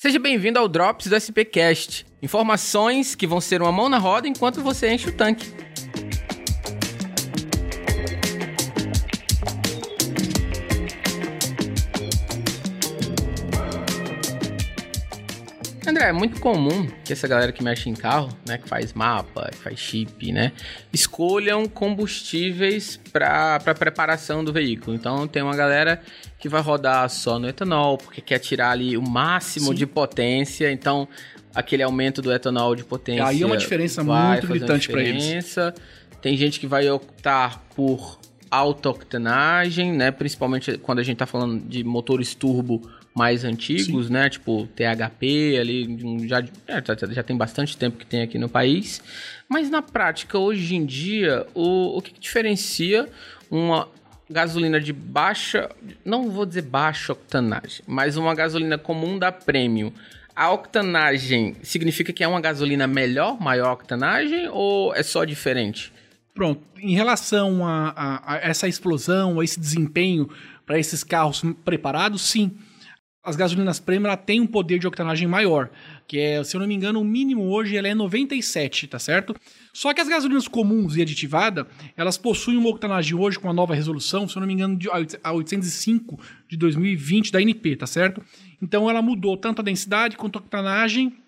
Seja bem-vindo ao Drops do SPcast. Informações que vão ser uma mão na roda enquanto você enche o tanque. André, é muito comum que essa galera que mexe em carro, né, que faz mapa, que faz chip, né, escolham combustíveis para preparação do veículo. Então tem uma galera que vai rodar só no etanol, porque quer tirar ali o máximo Sim. de potência. Então aquele aumento do etanol de potência. Aí é uma diferença muito gritante para eles. Tem gente que vai optar por alta octanagem, né, principalmente quando a gente está falando de motores turbo mais antigos, Sim. né? Tipo THP ali, já, é, já, já, tem bastante tempo que tem aqui no país. Mas na prática, hoje em dia, o, o que, que diferencia uma gasolina de baixa, não vou dizer baixa octanagem, mas uma gasolina comum da Premium. A octanagem significa que é uma gasolina melhor, maior octanagem ou é só diferente? Pronto, em relação a, a, a essa explosão, a esse desempenho para esses carros preparados, sim as gasolinas premium têm um poder de octanagem maior, que é, se eu não me engano, o mínimo hoje ela é 97, tá certo? Só que as gasolinas comuns e aditivada, elas possuem uma octanagem hoje com a nova resolução, se eu não me engano, de, a 805 de 2020 da NP, tá certo? Então ela mudou tanto a densidade quanto a octanagem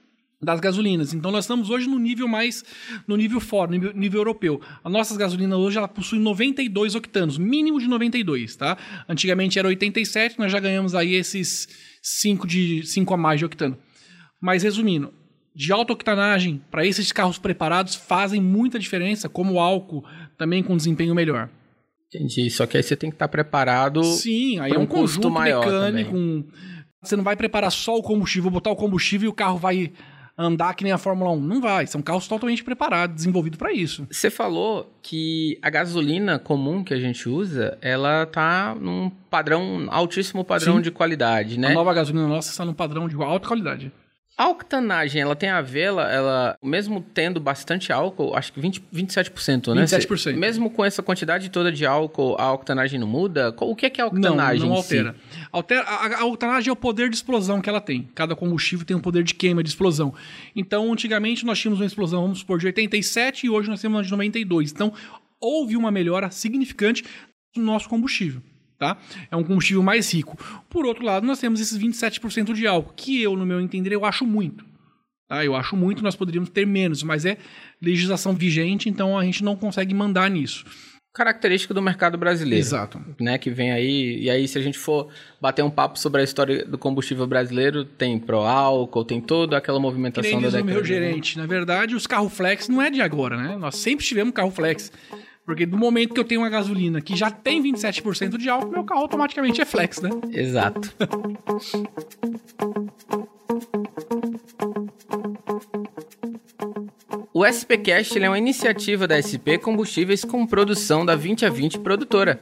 das gasolinas. Então nós estamos hoje no nível mais no nível fora, nível, nível europeu. As nossas gasolinas hoje ela possuem 92 octanos, mínimo de 92, tá? Antigamente era 87, nós já ganhamos aí esses 5 de 5 a mais de octano. Mas resumindo, de alta octanagem para esses carros preparados fazem muita diferença, como o álcool também com desempenho melhor. Entendi, só que aí você tem que estar preparado. Sim, aí é um, um conjunto mecânico. Um... Você não vai preparar só o combustível, botar o combustível e o carro vai andar que nem a Fórmula 1. Não vai, são carros totalmente preparados, desenvolvidos para isso. Você falou que a gasolina comum que a gente usa, ela tá num padrão, altíssimo padrão Sim. de qualidade, né? A nova gasolina nossa está num padrão de alta qualidade. A octanagem, ela tem a ver, ela, ela, mesmo tendo bastante álcool, acho que 20, 27%, né? 27%. mesmo com essa quantidade toda de álcool, a octanagem não muda? O que é, que é a octanagem? Não, não altera. Si? altera a, a, octanagem é o poder de explosão que ela tem. Cada combustível tem um poder de queima, de explosão. Então, antigamente nós tínhamos uma explosão, vamos supor, de 87 e hoje nós temos uma de 92. Então, houve uma melhora significante no nosso combustível tá? É um combustível mais rico. Por outro lado, nós temos esses 27% de álcool, que eu, no meu entender, eu acho muito. Tá? Eu acho muito, nós poderíamos ter menos, mas é legislação vigente, então a gente não consegue mandar nisso. Característica do mercado brasileiro. Exato. Né, que vem aí, e aí se a gente for bater um papo sobre a história do combustível brasileiro, tem pro álcool, tem toda aquela movimentação que nem da o meu gerente, na verdade, os carro flex não é de agora, né? Nós sempre tivemos carro flex. Porque do momento que eu tenho uma gasolina que já tem 27% de álcool, meu carro automaticamente é flex, né? Exato. O SPcast é uma iniciativa da SP Combustíveis com produção da 20 a 20 produtora.